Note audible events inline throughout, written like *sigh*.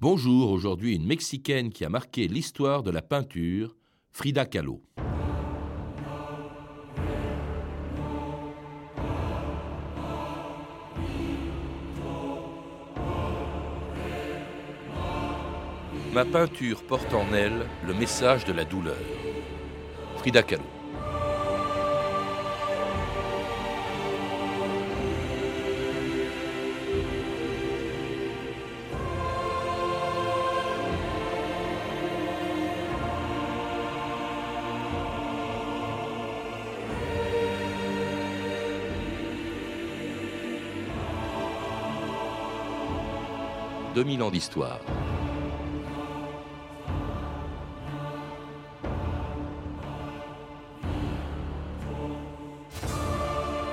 Bonjour, aujourd'hui une Mexicaine qui a marqué l'histoire de la peinture, Frida Kahlo. Ma peinture porte en elle le message de la douleur. Frida Kahlo. « 2000 ans d'histoire.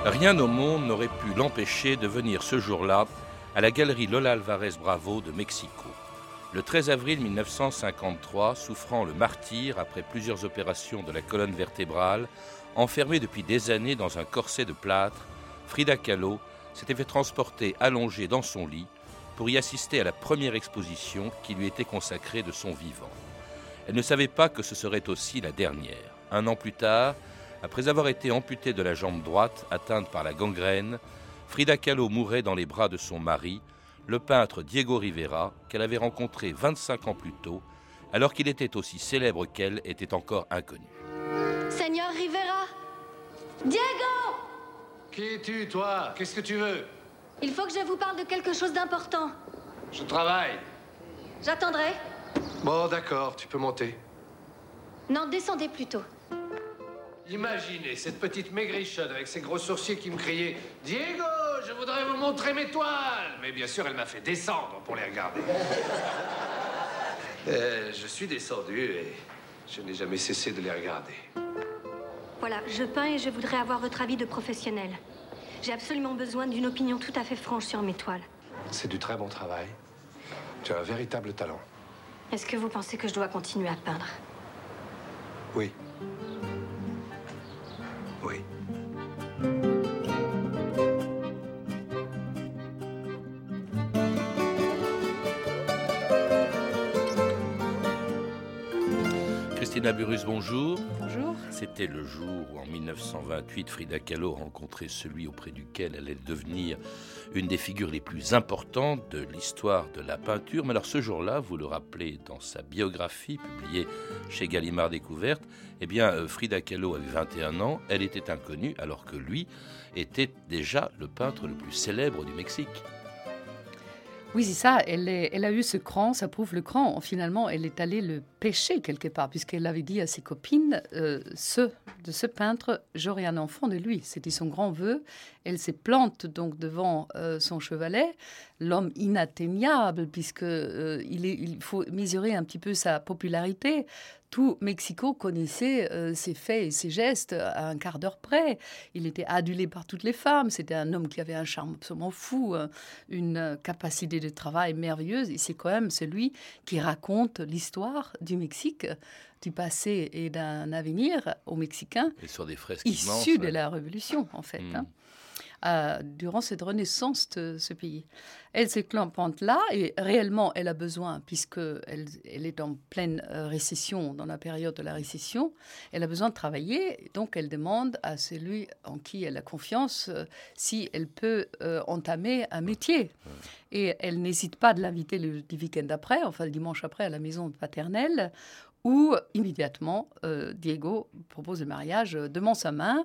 Rien au monde n'aurait pu l'empêcher de venir ce jour-là à la galerie Lola Alvarez Bravo de Mexico. Le 13 avril 1953, souffrant le martyr après plusieurs opérations de la colonne vertébrale, enfermée depuis des années dans un corset de plâtre, Frida Kahlo s'était fait transporter allongée dans son lit pour y assister à la première exposition qui lui était consacrée de son vivant. Elle ne savait pas que ce serait aussi la dernière. Un an plus tard, après avoir été amputée de la jambe droite atteinte par la gangrène, Frida Kahlo mourait dans les bras de son mari, le peintre Diego Rivera, qu'elle avait rencontré 25 ans plus tôt, alors qu'il était aussi célèbre qu'elle était encore inconnu. Seigneur Rivera Diego Qui es-tu, toi? Qu'est-ce que tu veux? Il faut que je vous parle de quelque chose d'important. Je travaille. J'attendrai. Bon, d'accord, tu peux monter. Non, descendez plutôt. Imaginez cette petite maigrichonne avec ses gros sourcils qui me criait Diego, je voudrais vous montrer mes toiles. Mais bien sûr, elle m'a fait descendre pour les regarder. Euh, je suis descendu et je n'ai jamais cessé de les regarder. Voilà, je peins et je voudrais avoir votre avis de professionnel. J'ai absolument besoin d'une opinion tout à fait franche sur mes toiles. C'est du très bon travail. Tu as un véritable talent. Est-ce que vous pensez que je dois continuer à peindre? Oui. Christina Burus, bonjour. Bonjour. C'était le jour où, en 1928, Frida Kahlo rencontrait celui auprès duquel elle allait devenir une des figures les plus importantes de l'histoire de la peinture. Mais alors, ce jour-là, vous le rappelez dans sa biographie publiée chez Gallimard Découverte, eh bien, euh, Frida Kahlo avait 21 ans, elle était inconnue, alors que lui était déjà le peintre le plus célèbre du Mexique. Oui, c'est ça. Elle, a eu ce cran, ça prouve le cran. Finalement, elle est allée le pêcher quelque part, puisqu'elle avait dit à ses copines euh, ce, de ce peintre, j'aurai un enfant de lui. C'était son grand vœu. Elle se plante donc devant euh, son chevalet, l'homme inatteignable, puisque euh, il faut mesurer un petit peu sa popularité. Tout Mexico connaissait euh, ses faits et ses gestes à un quart d'heure près. Il était adulé par toutes les femmes. C'était un homme qui avait un charme absolument fou, euh, une capacité de travail merveilleuse. Et c'est quand même celui qui raconte l'histoire du Mexique, du passé et d'un avenir aux Mexicains, Et sur des fresques immenses. issus de ouais. la Révolution, en fait. Mm. hein, euh, durant cette renaissance de ce pays. Elle se plante là et réellement elle a besoin, puisque elle, elle est en pleine euh, récession, dans la période de la récession, elle a besoin de travailler, donc elle demande à celui en qui elle a confiance euh, si elle peut euh, entamer un métier. Et elle n'hésite pas de l'inviter le, le week-end après, enfin le dimanche après, à la maison paternelle, où immédiatement Diego propose le mariage, demande sa main.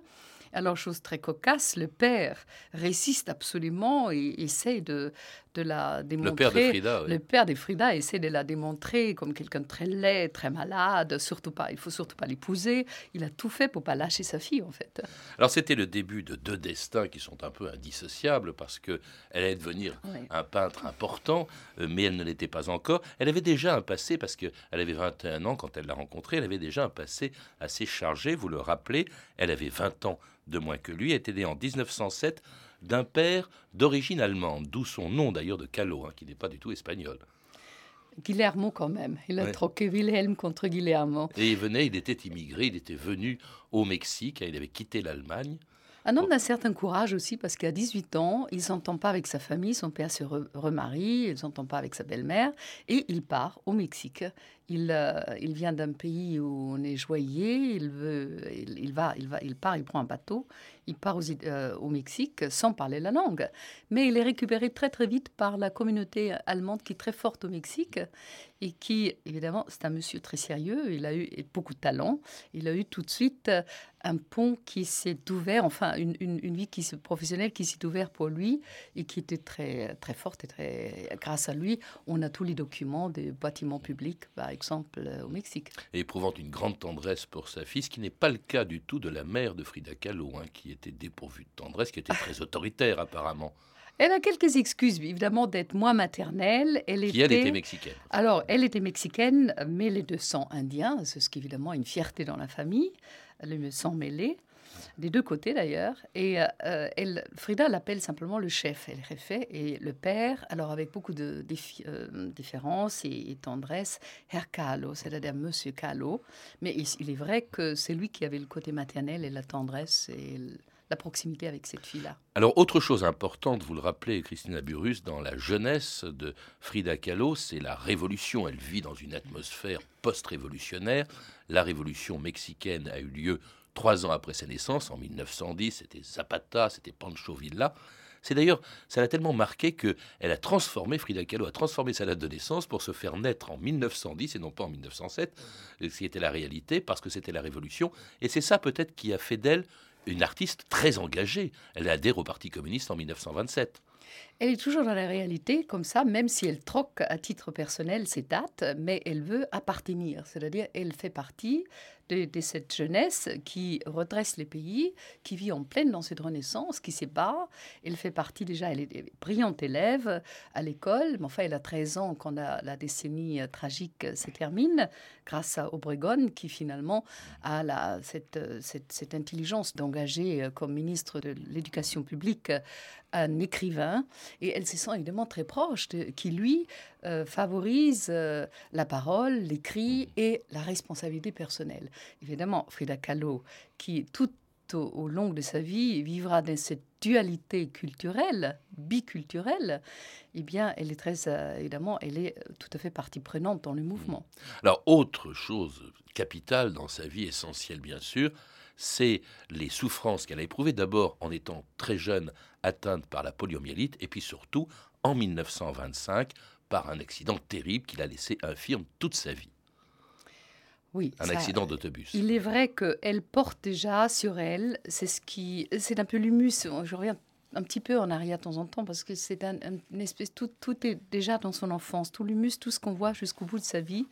Alors, chose très cocasse, le père résiste absolument et essaie de, de la démontrer. Le père de Frida, oui. Le père de Frida essaie de la démontrer comme quelqu'un de très laid, très malade, surtout pas, il faut surtout pas l'épouser. Il a tout fait pour pas lâcher sa fille, en fait. Alors c'était le début de deux destins qui sont un peu indissociables parce que elle allait devenir Oui. un peintre important, euh, mais elle ne l'était pas encore. Elle avait déjà un passé parce que elle avait 21 ans quand elle l'a rencontré. Elle avait déjà un passé assez chargé. Vous le rappelez, elle avait 20 ans de moins que lui. Elle était née en 1907 d'un père d'origine allemande, d'où son nom d'ailleurs de Callot, hein, qui n'est pas du tout espagnol. Guillermo, quand même. Il a Ouais. troqué Wilhelm contre Guillermo. Et il venait, il était immigré, il était venu au Mexique, il avait quitté l'Allemagne. Un homme d'un certain courage aussi, parce qu'à 18 ans, il s'entend pas avec sa famille, son père se remarie, il s'entend pas avec sa belle-mère, et il part au Mexique. Il, euh, il vient d'un pays où on est joyeux, il, va, il, part, il prend un bateau, il part euh, au Mexique sans parler la langue. Mais il est récupéré très très vite par la communauté allemande qui est très forte au Mexique et qui, évidemment, c'est un monsieur très sérieux, il a eu beaucoup de talent, il a eu tout de suite un pont qui s'est ouvert, enfin une, vie qui, professionnelle qui s'est ouverte pour lui et qui était très, très forte et très, grâce à lui, on a tous les documents des bâtiments publics, par exemple, euh, au Mexique. Et éprouvant une grande tendresse pour sa fille, ce qui n'est pas le cas du tout de la mère de Frida Kahlo, hein, qui était dépourvue de tendresse, qui était très *laughs* autoritaire apparemment. Elle a quelques excuses, évidemment, d'être moins maternelle. Elle qui, était... elle, était mexicaine. Alors, elle était mexicaine, mais les deux sang indien, c'est ce qui, évidemment, une fierté dans la famille, le sang mêlé, des deux côtés d'ailleurs. Et euh, Frida l'appelle simplement le chef, elle fait, et le père, alors avec beaucoup de euh, différences et, tendresse, Herr Kahlo, c'est-à-dire Monsieur Kahlo. Mais il, il, est vrai que c'est lui qui avait le côté maternel et la tendresse et la proximité avec cette fille-là. Alors, autre chose importante, vous le rappelez, Christina Burus, dans la jeunesse de Frida Kahlo, c'est la révolution. Elle vit dans une atmosphère post-révolutionnaire. La révolution mexicaine a eu lieu trois ans après sa naissance, en 1910. C'était Zapata, c'était Pancho Villa. C'est d'ailleurs, ça l'a tellement marqué qu'elle a transformé, Frida Kahlo a transformé sa date de naissance pour se faire naître en 1910 et non pas en 1907, ce qui était la réalité, parce que c'était la révolution. Et c'est ça peut-être qui a fait d'elle une artiste très engagée. Elle adhère au Parti communiste en 1927. Elle est toujours dans la réalité, comme ça, même si elle troque à titre personnel ses dates, mais elle veut appartenir, c'est-à-dire elle fait partie de, cette jeunesse qui redresse les pays, qui vit en pleine dans cette renaissance, qui s'est bat. Elle fait partie déjà, elle est brillante élève à l'école, mais enfin elle a 13 ans quand la, décennie tragique se termine, grâce à Obregon qui finalement a cette, cette intelligence d'engager comme ministre de l'éducation publique un écrivain et elle se sent évidemment très proche, de, qui lui euh, favorise euh, la parole, l'écrit et la responsabilité personnelle. Évidemment, Frida Kahlo, qui tout au, long de sa vie vivra dans cette dualité culturelle, biculturelle, eh bien, elle est très euh, évidemment, elle est tout à fait partie prenante dans le mouvement. Alors, autre chose capitale dans sa vie, essentielle bien sûr, c'est les souffrances qu'elle a éprouvées d'abord en étant très jeune, atteinte par la poliomyélite, et puis surtout en 1925 par un accident terrible qui l'a laissé infirme toute sa vie. Oui, un accident d'autobus. Il est vrai qu'elle porte déjà sur elle, c'est ce qui, c'est un peu l'humus. Je reviens un petit peu en arrière de temps en temps parce que c'est un, une espèce tout, tout est déjà dans son enfance, tout l'humus, tout ce qu'on voit jusqu'au bout de sa vie.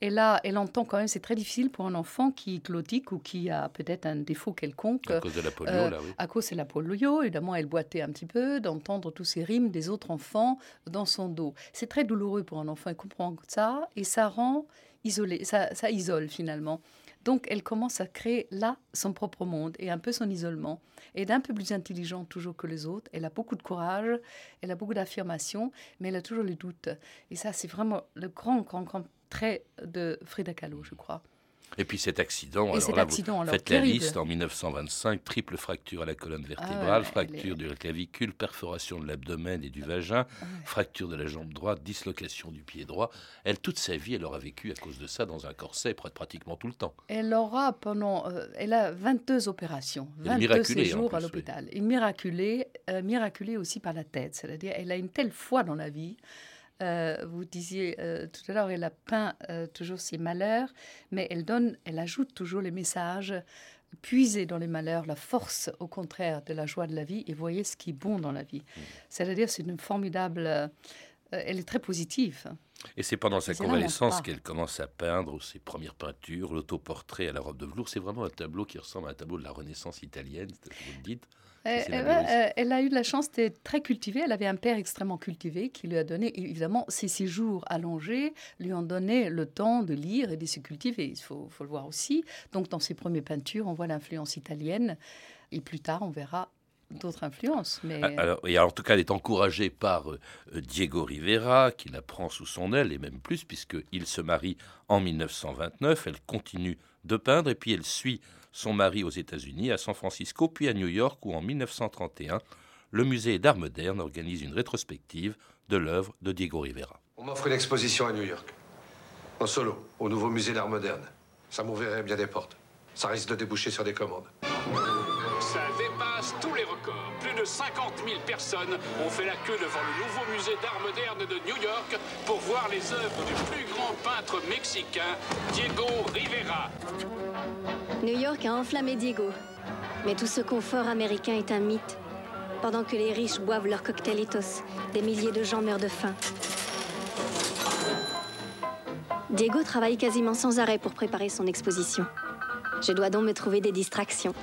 Et là, elle entend quand même, c'est très difficile pour un enfant qui est clotique ou qui a peut-être un défaut quelconque. À cause de la polio, euh, là, oui. À cause de la polio, évidemment, elle boitait un petit peu d'entendre tous ces rimes des autres enfants dans son dos. C'est très douloureux pour un enfant, il comprend ça et ça rend isolé, ça, ça isole finalement. Donc, elle commence à créer là son propre monde et un peu son isolement. Elle est un peu plus intelligente toujours que les autres. Elle a beaucoup de courage, elle a beaucoup d'affirmation, mais elle a toujours les doutes. Et ça, c'est vraiment le grand, grand, grand trait de Frida Kahlo, je crois. Et puis cet accident, alors là, accident, vous faites la liste en 1925, triple fracture à la colonne ah vertébrale, fracture de la clavicule, perforation de l'abdomen et du vagin, ah fracture de la jambe droite, dislocation du pied droit. Elle, toute sa vie, elle aura vécu à cause de ça dans un corset pratiquement tout le temps. Elle aura pendant, euh, elle a 22 opérations, 22 séjours à l'hôpital. Une miraculée, euh, miraculée aussi par la tête, c'est-à-dire elle a une telle foi dans la vie. Euh, vous disiez euh, tout à l'heure, elle a peint euh, toujours ses malheurs, mais elle donne, elle ajoute toujours les messages, puiser dans les malheurs la force, au contraire, de la joie de la vie, et voyez ce qui est bon dans la vie. Mmh. C'est-à-dire, c'est une formidable. elle est très positive. Et c'est pendant sa convalescence qu'elle commence à peindre ses premières peintures, l'autoportrait à la robe de velours. C'est vraiment un tableau qui ressemble à un tableau de la Renaissance italienne, vous le dites. Euh, euh, elle a eu la chance d'être très cultivée. Elle avait un père extrêmement cultivé qui lui a donné, évidemment, ses séjours allongés lui ont donné le temps de lire et de se cultiver. Il faut, faut le voir aussi. Donc, dans ses premières peintures, on voit l'influence italienne. Et plus tard, on verra d'autres influences. Mais... Ah, alors, et en tout cas, elle est encouragée par euh, Diego Rivera, qui la prend sous son aile, et même plus, puisqu'il se marie en 1929. Elle continue de peindre, et puis elle suit son mari aux États-Unis, à San Francisco, puis à New York, où en 1931, le musée d'art moderne organise une rétrospective de l'œuvre de Diego Rivera. On m'offre une exposition à New York, en solo, au nouveau musée d'art moderne. Ça m'ouvrirait bien des portes. Ça risque de déboucher sur des commandes. Ça tous les records. Plus de 50 000 personnes ont fait la queue devant le nouveau musée d'art moderne de New York pour voir les œuvres du plus grand peintre mexicain, Diego Rivera. New York a enflammé Diego. Mais tout ce confort américain est un mythe. Pendant que les riches boivent leurs cocktailitos, des milliers de gens meurent de faim. Diego travaille quasiment sans arrêt pour préparer son exposition. Je dois donc me trouver des distractions.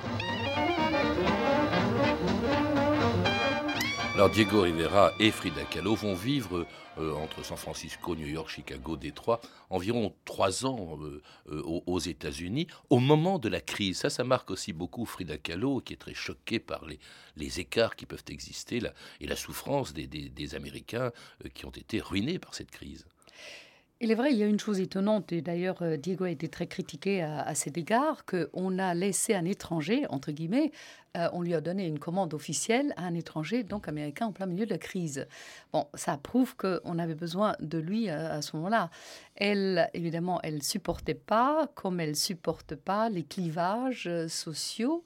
Alors Diego Rivera et Frida Kahlo vont vivre euh, entre San Francisco, New York, Chicago, Détroit, environ trois ans euh, euh, aux, États-Unis, au moment de la crise. Ça, ça marque aussi beaucoup Frida Kahlo, qui est très choquée par les, écarts qui peuvent exister et la souffrance des Américains qui ont été ruinés par cette crise. Il est vrai, il y a une chose étonnante, et d'ailleurs euh, Diego a été très critiqué à, cet égard, qu'on a laissé un étranger, entre guillemets, euh, on lui a donné une commande officielle à un étranger, donc américain, en plein milieu de la crise. Bon, ça prouve qu'on avait besoin de lui à, euh, à ce moment-là. Elle, évidemment, elle supportait pas, comme elle supporte pas les clivages sociaux.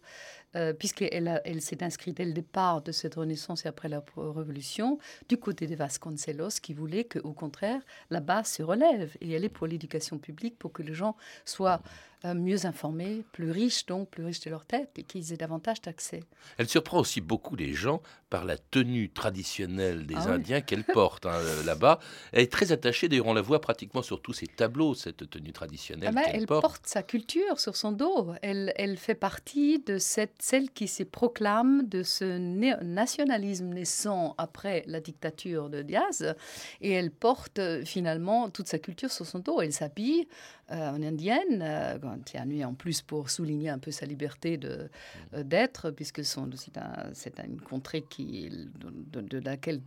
Euh, puisqu'elle elle, s'est inscrite dès le départ de cette Renaissance et après la Révolution, du côté des Vasconcelos, qui voulait qu'au contraire, la base se relève. Et elle est pour l'éducation publique, pour que les gens soient mieux informés, plus riches, donc plus riches de leur tête, et qu'ils aient davantage d'accès. Elle surprend aussi beaucoup les gens par la tenue traditionnelle des ah Indiens qu'elle porte hein, euh, là-bas. Elle est très attachée, d'ailleurs on la voit pratiquement sur tous ses tableaux, cette tenue traditionnelle ah qu'elle elle porte. sa culture sur son dos. Elle, elle fait partie de cette, celle qui se proclame de ce nationalisme naissant après la dictature de Diaz, et elle porte euh, finalement toute sa culture sur son dos. Elle s'habille euh, en indienne, euh, quand il a nuit en plus pour souligner un peu sa liberté de, euh, d'être, puisque c'est, un, une contrée qui, de, laquelle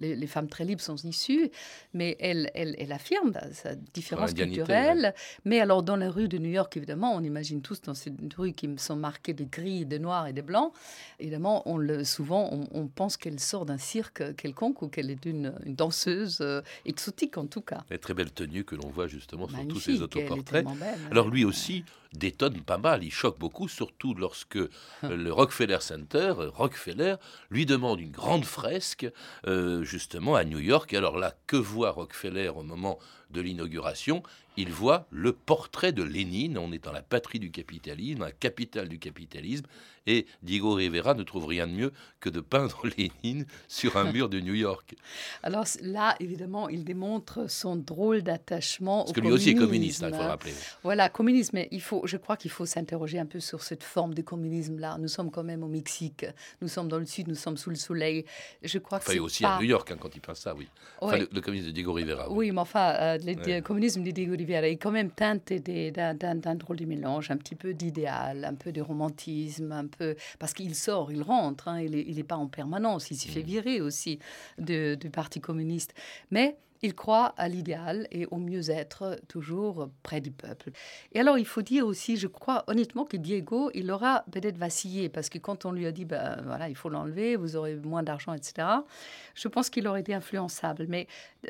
les, femmes très libres sont issues, mais elle, elle, elle affirme sa différence culturelle. Mais alors dans la rue de New York, évidemment, on imagine tous dans ces rues qui sont marquées de gris, de noir et de blanc, évidemment, on le, souvent on, pense qu'elle sort d'un cirque quelconque ou qu'elle est une, danseuse exotique en tout cas. Elle très belle tenue que l'on voit justement sur tous ces autoportraits. Alors lui aussi détonne pas mal, il choque beaucoup, surtout lorsque euh, le Rockefeller Center, euh, Rockefeller, lui demande une grande fresque euh, justement à New York. Alors là, que voit Rockefeller au moment de l'inauguration il voit le portrait de Lénine. On est dans la patrie du capitalisme, la capitale du capitalisme. Et Diego Rivera ne trouve rien de mieux que de peindre *laughs* Lénine sur un mur de New York. Alors là, évidemment, il démontre son drôle d'attachement Parce que lui aussi est communiste, hein, il faut le rappeler. Voilà, communisme. Mais il faut, je crois qu'il faut s'interroger un peu sur cette forme de communisme-là. Nous sommes quand même au Mexique. Nous sommes dans le sud, nous sommes sous le soleil. Je crois que enfin, aussi à New York, hein, quand il peint ça, oui. Enfin, le, communisme de Diego Rivera. Oui, mais enfin, euh, le communisme de Diego Rivera est quand même teinté d'un drôle de mélange, un petit peu d'idéal, un peu de romantisme, un peu parce qu'il sort, il rentre, hein, il n'est pas en permanence, il s'y fait mm. virer aussi du Parti communiste. Mais il croit à l'idéal et au mieux-être toujours près du peuple. Et alors, il faut dire aussi, je crois honnêtement que Diego, il aura peut-être vacillé parce que quand on lui a dit, ben voilà, il faut l'enlever, vous aurez moins d'argent, etc., je pense qu'il aurait été influençable. Mais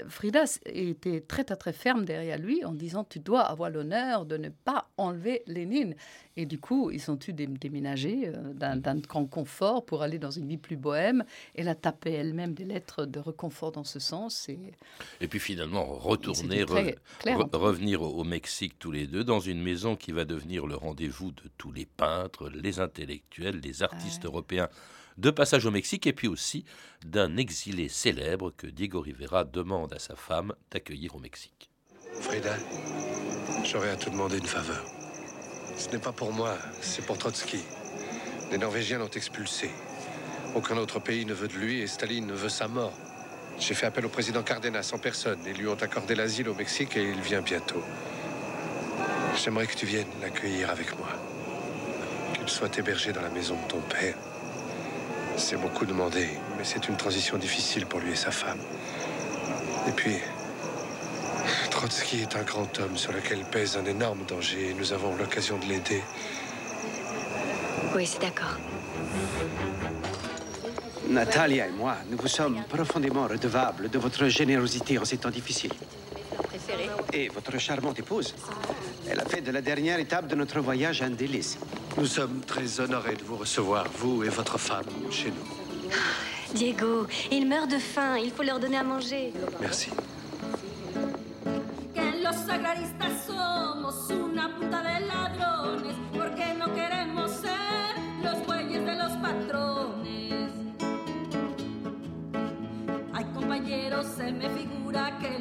Frida était très, très, très ferme derrière lui en disant, tu dois avoir l'honneur de ne pas enlever Lénine. Et du coup, ils ont dû déménager euh, d'un grand confort pour aller dans une vie plus bohème. Elle a tapé elle-même des lettres de reconfort dans ce sens. Et puis finalement, retourner, revenir au, Mexique tous les deux, dans une maison qui va devenir le rendez-vous de tous les peintres, les intellectuels, les artistes européens de passage au Mexique, et puis aussi d'un exilé célèbre que Diego Rivera demande à sa femme d'accueillir au Mexique. Frida, j'aurais à te demander une faveur. Ce n'est pas pour moi, c'est pour Trotsky. Les Norvégiens l'ont expulsé. Aucun autre pays ne veut de lui et Staline ne veut sa mort. J'ai fait appel au président Cardenas en personne. Ils lui ont accordé l'asile au Mexique et il vient bientôt. J'aimerais que tu viennes l'accueillir avec moi. Qu'il soit hébergé dans la maison de ton père. C'est beaucoup demandé, mais c'est une transition difficile pour lui et sa femme. Et puis, Trotsky est un grand homme sur lequel pèse un énorme danger et nous avons l'occasion de l'aider. Oui, c'est d'accord. Natalia et moi, nous vous sommes profondément redevables de votre générosité en ces temps difficiles. Et votre charmante épouse, elle a fait de la dernière étape de notre voyage un délice. Nous sommes très honorés de vous recevoir, vous et votre femme, chez nous. Diego, ils meurent de faim. Il faut leur donner à manger. Merci. Compañeros, se me figura que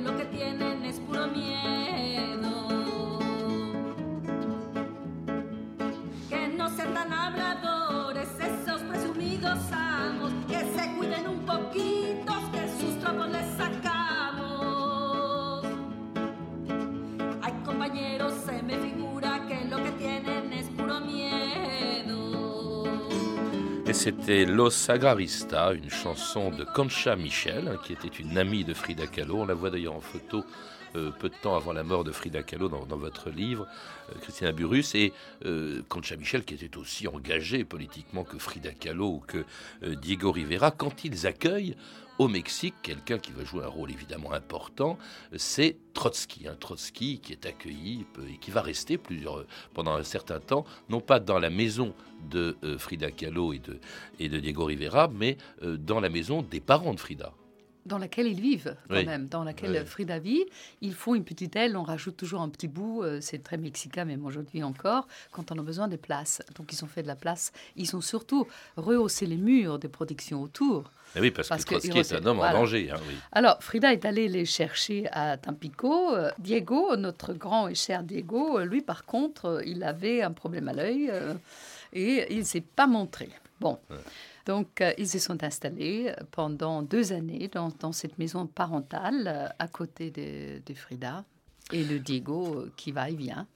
c'était Los Agrarista, une chanson de Concha Michel, hein, qui était une amie de Frida Kahlo. On la voit d'ailleurs en photo euh, peu de temps avant la mort de Frida Kahlo dans, votre livre, euh, Burrus, et euh, Concha Michel qui était aussi engagée politiquement que Frida Kahlo ou que euh, Diego Rivera, quand ils accueillent au Mexique quelqu'un qui va jouer un rôle évidemment important, c'est Trotsky. Un Trotsky qui est accueilli et qui va rester plusieurs, pendant un certain temps, non pas dans la maison de Frida Kahlo et de, Diego Rivera, mais dans la maison des parents de Frida. Dans laquelle ils vivent, quand Oui. même, dans laquelle Oui. Frida vit. Ils font une petite aile, on rajoute toujours un petit bout, euh, c'est très mexicain, même aujourd'hui encore, quand on a besoin de place. Donc ils ont fait de la place. Ils ont surtout rehaussé les murs de protection autour. Eh oui, parce, Parce que que Trotsky est un homme voilà. en danger. hein, oui. Alors, Frida est allée les chercher à Tampico. Euh, Diego, notre grand et cher Diego, euh, lui, par contre, euh, il avait un problème à l'œil euh, et il ne s'est pas montré. Bon. Donc, euh, ils se sont installés pendant deux années dans, cette maison parentale euh, à côté de, Frida. Et le Diego euh, qui va et vient.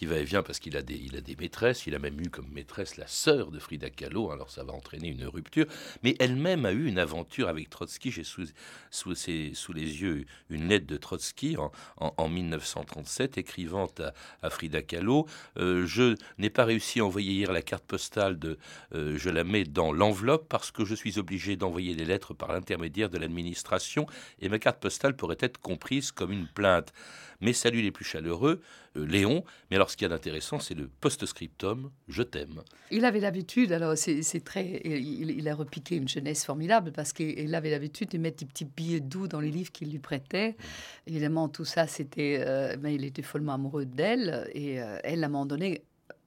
Qui va et vient parce qu'il a des, a des maîtresses. Il a même eu comme maîtresse la sœur de Frida Kahlo. Alors ça va entraîner une rupture. Mais elle-même a eu une aventure avec Trotsky. J'ai sous, sous, ses- sous les yeux une lettre de Trotsky en, en- en 1937 écrivant à, à Frida Kahlo euh, Je n'ai pas réussi à envoyer hier la carte postale de. euh, je la mets dans l'enveloppe parce que je suis obligé d'envoyer les lettres par l'intermédiaire de l'administration et ma carte postale pourrait être comprise comme une plainte. Mes saluts les plus chaleureux, euh, Léon. Mais alors, ce qu'il y a d'intéressant, c'est le post-scriptum Je t'aime. Il avait l'habitude, alors c'est très. Il, a repiqué une jeunesse formidable parce qu'il avait l'habitude de mettre des petits billets doux dans les livres qu'il lui prêtait. Évidemment, tout ça, c'était. euh, mais il était follement amoureux d'elle et euh, elle, à un moment donné,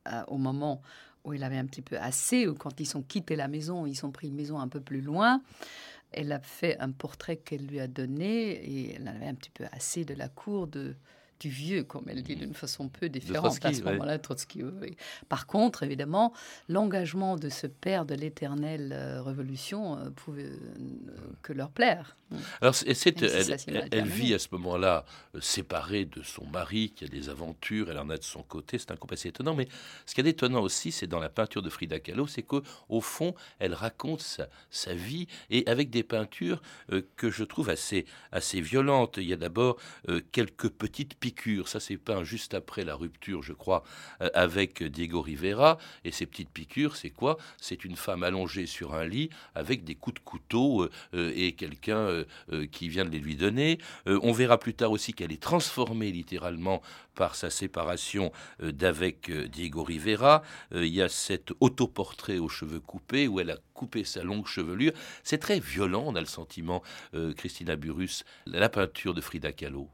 euh, au moment où il avait un petit peu assez, ou quand ils ont quitté la maison, ils ont pris une maison un peu plus loin. Elle a fait un portrait qu'elle lui a donné et elle avait un petit peu assez de la cour de, du vieux, comme elle dit d'une façon peu différente à ce ouais. moment-là, Trotsky. oui, oui. Par contre, évidemment, l'engagement de ce père de l'éternelle euh, révolution euh, pouvait euh, que leur plaire. Alors, c'est- elle, elle- vit à ce moment-là séparée de son mari, qui a des aventures, elle en a de son côté, c'est un couple assez étonnant. Mais ce qui est étonnant aussi, c'est dans la peinture de Frida Kahlo, c'est qu'au fond, elle raconte sa, sa vie, et avec des peintures euh, que je trouve assez, assez violentes. Il y a d'abord quelques petites ça c'est peint juste après la rupture, je crois, euh, avec Diego Rivera, et ces petites piqûres, c'est quoi? C'est une femme allongée sur un lit avec des coups de couteau euh, euh, et quelqu'un qui vient de les lui donner. On verra plus tard aussi qu'elle est transformée littéralement par sa séparation d'avec Diego Rivera. Il y a cet autoportrait aux cheveux coupés où elle a coupé sa longue chevelure. C'est très violent, on a le sentiment, Christina Burrus, la peinture de Frida Kahlo.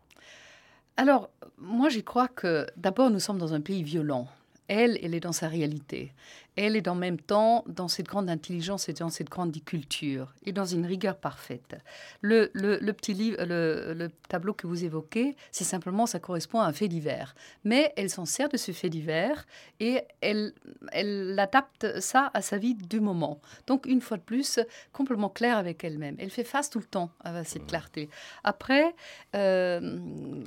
Alors, moi, j'y crois que d'abord, nous sommes dans un pays violent. Elle, elle est dans sa réalité. Elle est en même temps dans cette grande intelligence et dans cette grande culture et dans une rigueur parfaite. Le, le- le petit livre, le, le tableau que vous évoquez, c'est simplement, ça correspond à un fait divers. Mais elle s'en sert de ce fait divers et elle, elle adapte ça à sa vie du moment. Donc, une fois de plus, complètement claire avec elle-même. Elle fait face tout le temps à cette clarté. Après, euh,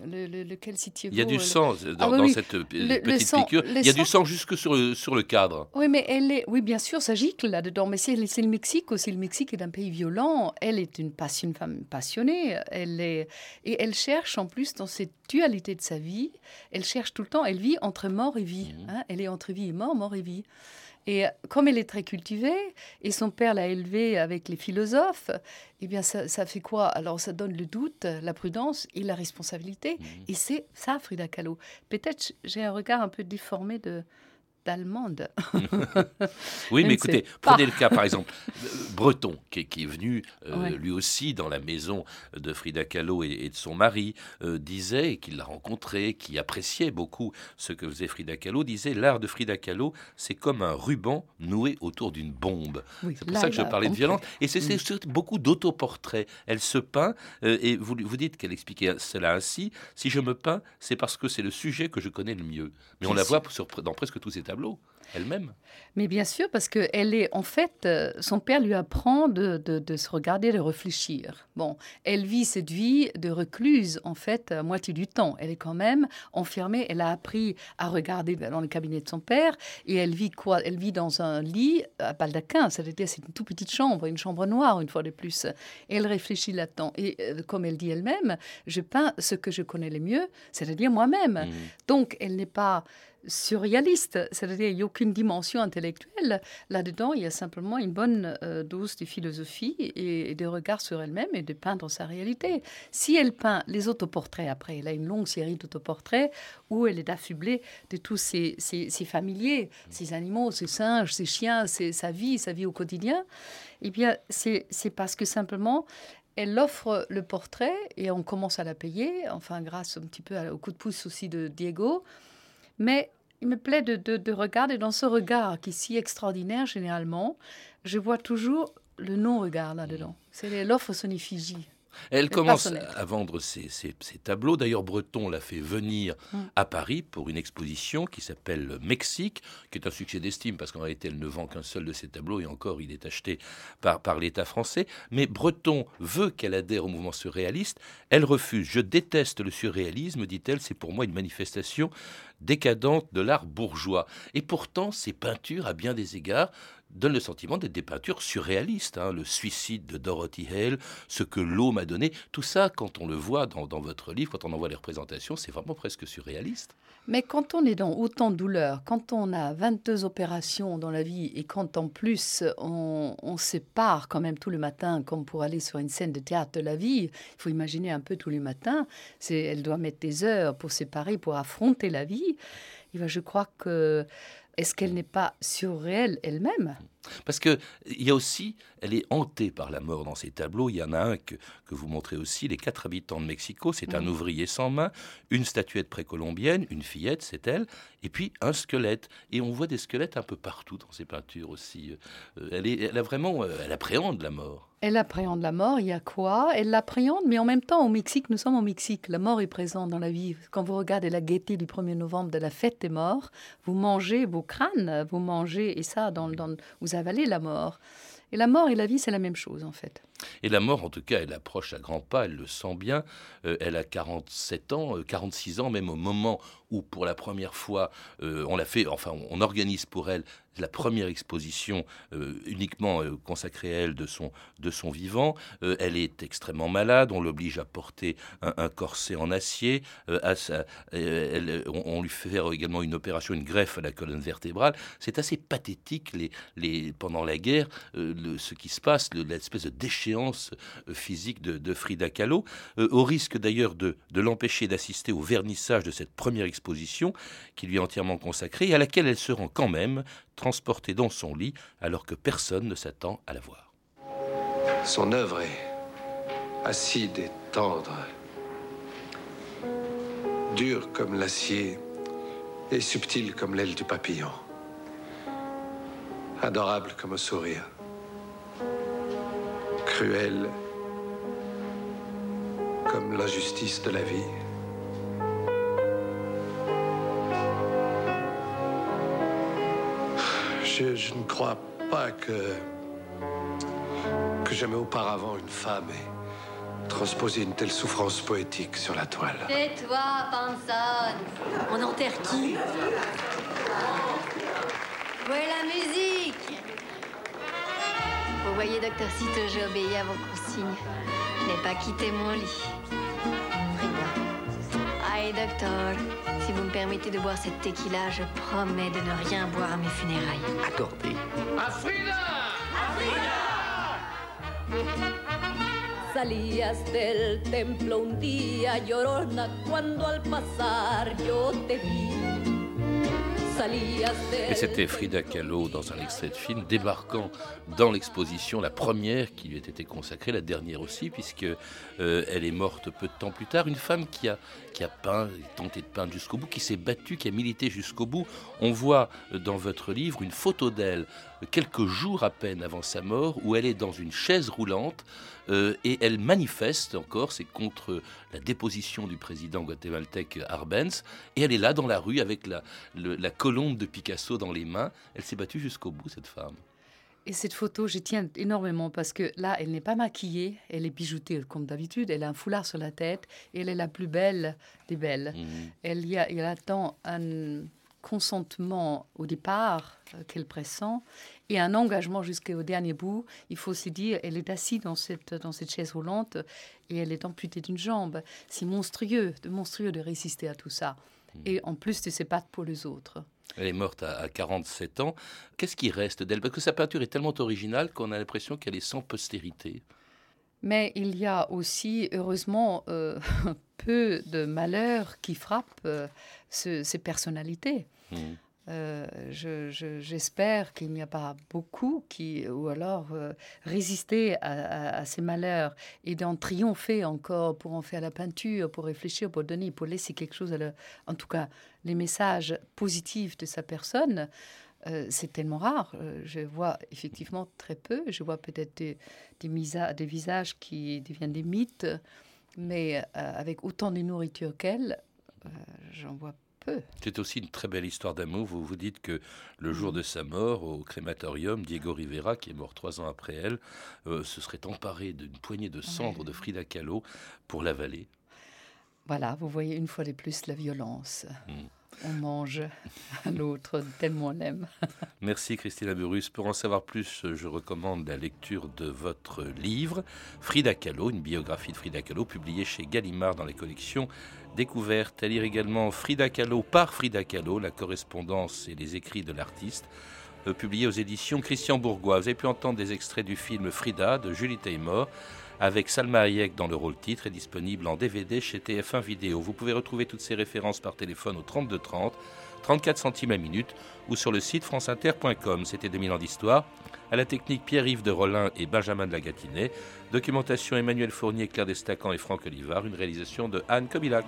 le, le- lequel citiez-vous Il y a du sang dans, Ah oui, dans oui. cette petite piqûre. Il y a du sang, jusque sur le, sur le cadre. Oui, mais elle est, oui, bien sûr, ça gicle là-dedans. Mais c'est le Mexique aussi. Le Mexique est un pays violent. Elle est une, passion, femme passionnée. Elle est, et elle cherche en plus dans cette dualité de sa vie. Elle cherche tout le temps. Elle vit entre mort et vie. Mmh. Hein. Elle est entre vie et mort, mort et vie. Et comme elle est très cultivée, et son père l'a élevée avec les philosophes, eh bien, ça, fait quoi? Alors, ça donne le doute, la prudence et la responsabilité. Mmh. Et c'est ça, Frida Kahlo. Peut-être j'ai un regard un peu déformé de, d'allemande. oui, mais écoutez, prenez le cas par exemple euh, Breton, qui est, venu euh, lui aussi dans la maison de Frida Kahlo et, de son mari, euh, disait, qu'il l'a rencontré, qui appréciait beaucoup ce que faisait Frida Kahlo, disait l'art de Frida Kahlo, c'est comme un ruban noué autour d'une bombe. c'est pour ça que je parlais de violence. Et c'est beaucoup d'autoportraits. Elle se peint, et vous, vous dites qu'elle expliquait cela ainsi, si je me peins, c'est parce que c'est le sujet que je connais le mieux. Mais on la voit sur, dans presque tous ces elle-même. Mais bien sûr, parce que elle est, en fait, euh, son père lui apprend de, de, se regarder, de réfléchir. Bon, elle vit cette vie de recluse, en fait, à moitié du temps. Elle est quand même enfermée. Elle a appris à regarder dans le cabinet de son père. Et elle vit quoi? Elle vit dans un lit à baldaquin. C'est-à-dire, c'est une toute petite chambre, une chambre noire, une fois de plus. Et elle réfléchit là-dedans. Et euh, comme elle dit elle-même, je peins ce que je connais le mieux, c'est-à-dire moi-même. Mmh. Donc, elle n'est pas surréaliste, c'est-à-dire il n'y a aucune dimension intellectuelle. Là-dedans, il y a simplement une bonne euh, dose de philosophie et, de regard sur elle-même et de peindre sa réalité. Si elle peint les autoportraits après, elle a une longue série d'autoportraits où elle est affublée de tous ses, familiers, ses animaux, ses singes, ses chiens, sa vie, sa vie au quotidien, eh bien c'est parce que simplement elle offre le portrait et on commence à la payer, enfin grâce un petit peu au coup de pouce aussi de Diego. Mais il me plaît de, de, regarder dans ce regard qui est si extraordinaire généralement, je vois toujours le non-regard là-dedans. C'est l'offre son effigie. Elle commence à vendre ses, tableaux. D'ailleurs, Breton l'a fait venir mm. à Paris pour une exposition qui s'appelle Mexique, qui est un succès d'estime parce qu'en réalité, elle ne vend qu'un seul de ses tableaux et encore, il est acheté par, par l'État français. Mais Breton veut qu'elle adhère au mouvement surréaliste. Elle refuse. Je déteste le surréalisme, dit-elle. C'est pour moi une manifestation décadente de l'art bourgeois. Et pourtant, ces peintures, à bien des égards, donne le sentiment d'être des peintures surréalistes. Hein. Le suicide de Dorothy Hale, ce que l'eau m'a donné, tout ça, quand on le voit dans, votre livre, quand on en voit les représentations, c'est vraiment presque surréaliste. Mais quand on est dans autant de douleurs, quand on a 22 opérations dans la vie et quand en plus on, part quand même tout le matin comme pour aller sur une scène de théâtre de la vie, il faut imaginer un peu tous les matins, elle doit mettre des heures pour séparer, pour affronter la vie. Et ben, je crois que est-ce qu'elle n'est pas surréelle elle-même? Parce qu'il y a aussi, elle est hantée par la mort dans ses tableaux. Il y en a un que, que vous montrez aussi, Les quatre habitants de Mexico. C'est un ouvrier sans main, une statuette précolombienne, une fillette, c'est elle, et puis un squelette. Et on voit des squelettes un peu partout dans ses peintures aussi. Euh, elle, est, elle a vraiment, euh, elle appréhende la mort. Elle appréhende la mort, il y a quoi? Elle l'appréhende, mais en même temps, au Mexique, nous sommes au Mexique. La mort est présente dans la vie. Quand vous regardez la gaieté du 1er novembre de la fête des morts, vous mangez vos crânes, vous mangez, et ça, dans, vous avalez la mort. Et la mort et la vie, c'est la même chose, en fait. Et la mort, en tout cas, elle approche à grands pas, elle le sent bien. Euh, elle a 47 ans, 46 euh, ans, même au moment où, pour la première fois, euh, on l'a fait, enfin, on organise pour elle la première exposition uniquement consacrée à elle de son, de son vivant. elle est extrêmement malade, on l'oblige à porter un, corset en acier. À on, lui fait également une opération, une greffe à la colonne vertébrale. C'est assez pathétique les, les, pendant la guerre, ce qui se passe, l'espèce de déchet euh, physique de, Frida Kahlo, euh, au risque d'ailleurs de, l'empêcher d'assister au vernissage de cette première exposition qui lui est entièrement consacrée et à laquelle elle se rend quand même transportée dans son lit alors que personne ne s'attend à la voir. Son œuvre est acide et tendre, dure comme l'acier et subtile comme l'aile du papillon, adorable comme un sourire cruelle comme l'injustice de la vie. Je, ne crois pas que, que jamais auparavant une femme transposer une telle souffrance poétique sur la toile. Tais-toi, Panson. On enterre qui? Où est la musique? Vous voyez, docteur Cito, j'ai obéi à vos consignes. Je n'ai pas quitté mon lit. Frida. Aïe, docteur. Si vous me permettez de boire cette tequila, je promets de ne rien boire à mes funérailles. Accordé. Salías del templo un día llorona cuando al pasar yo te vi. Et c'était Frida Kahlo dans un extrait de film débarquant dans l'exposition, la première qui lui a été consacrée, la dernière aussi, puisque euh, elle est morte peu de temps plus tard. Une femme qui a, qui a peint, tenté de peindre jusqu'au bout, qui s'est battue, qui a milité jusqu'au bout. On voit euh, dans votre livre une photo d'elle quelques jours à peine avant sa mort, où elle est dans une chaise roulante euh, et elle manifeste encore, c'est contre la déposition du président guatémaltèque Arbenz, et elle est là dans la rue avec la, le- la colombe de Picasso dans les mains. Elle s'est battue jusqu'au bout, cette femme. Et cette photo, j'y tiens énormément parce que là, elle n'est pas maquillée, elle est bijoutée comme d'habitude, elle a un foulard sur la tête et elle est la plus belle des belles. Mhm. Elle, y a, elle attend un consentement au départ euh, qu'elle pressent et un engagement jusqu'au dernier bout. Il faut aussi dire, elle est assise dans cette, dans cette chaise roulante et elle est amputée d'une jambe. C'est monstrueux, de monstrueux de résister à tout ça. Et en plus de se battre pour les autres. Elle est morte à, à 47 ans. Qu'est-ce qui reste d'elle? Parce que sa peinture est tellement originale qu'on a l'impression qu'elle est sans postérité. Mais il y a aussi, heureusement, euh, *laughs* peu de malheurs qui frappent euh, ce- ces personnalités. Mhm. Euh, je- je- J'espère qu'il n'y a pas beaucoup qui, ou alors résister à, à- à ces malheurs et d'en triompher encore pour en faire la peinture, pour réfléchir, pour donner, pour laisser quelque chose, à en tout cas les messages positifs de sa personne. Euh, c'est tellement rare. Euh, je vois effectivement très peu. Je vois peut-être des, des, misa- des visages qui deviennent des mythes, mais euh, avec autant de nourriture qu'elle, euh, j'en vois peu. C'est aussi une très belle histoire d'amour. Vous vous dites que le jour de sa mort au crématorium, Diego Rivera, qui est mort trois ans après elle, se serait emparé d'une poignée de cendres de Frida Kahlo pour l'avaler. Voilà, vous voyez une fois de plus la violence. Mm. On mange à l'autre tellement on. Merci Christina Burus. Pour en savoir plus, je recommande la lecture de votre livre, Frida Kahlo, une biographie de Frida Kahlo, publiée chez Gallimard dans les collections Découvertes. À lire également Frida Kahlo par Frida Kahlo, la correspondance et les écrits de l'artiste, euh, publié aux éditions Christian Bourgois. Vous avez pu entendre des extraits du film Frida de Julie Taymor, avec Salma Hayek dans le rôle titre, est disponible en DVD chez TF1 Vidéo. Vous pouvez retrouver toutes ces références par téléphone au 32 30, 34 centimes la minute ou sur le site franceinter.com. C'était 2000 ans d'histoire. À la technique Pierre-Yves de Rollin et Benjamin de la Gâtinais. Documentation Emmanuel Fournier, Claire Destacan et Franck Olivard. Une réalisation de Anne Kobilac.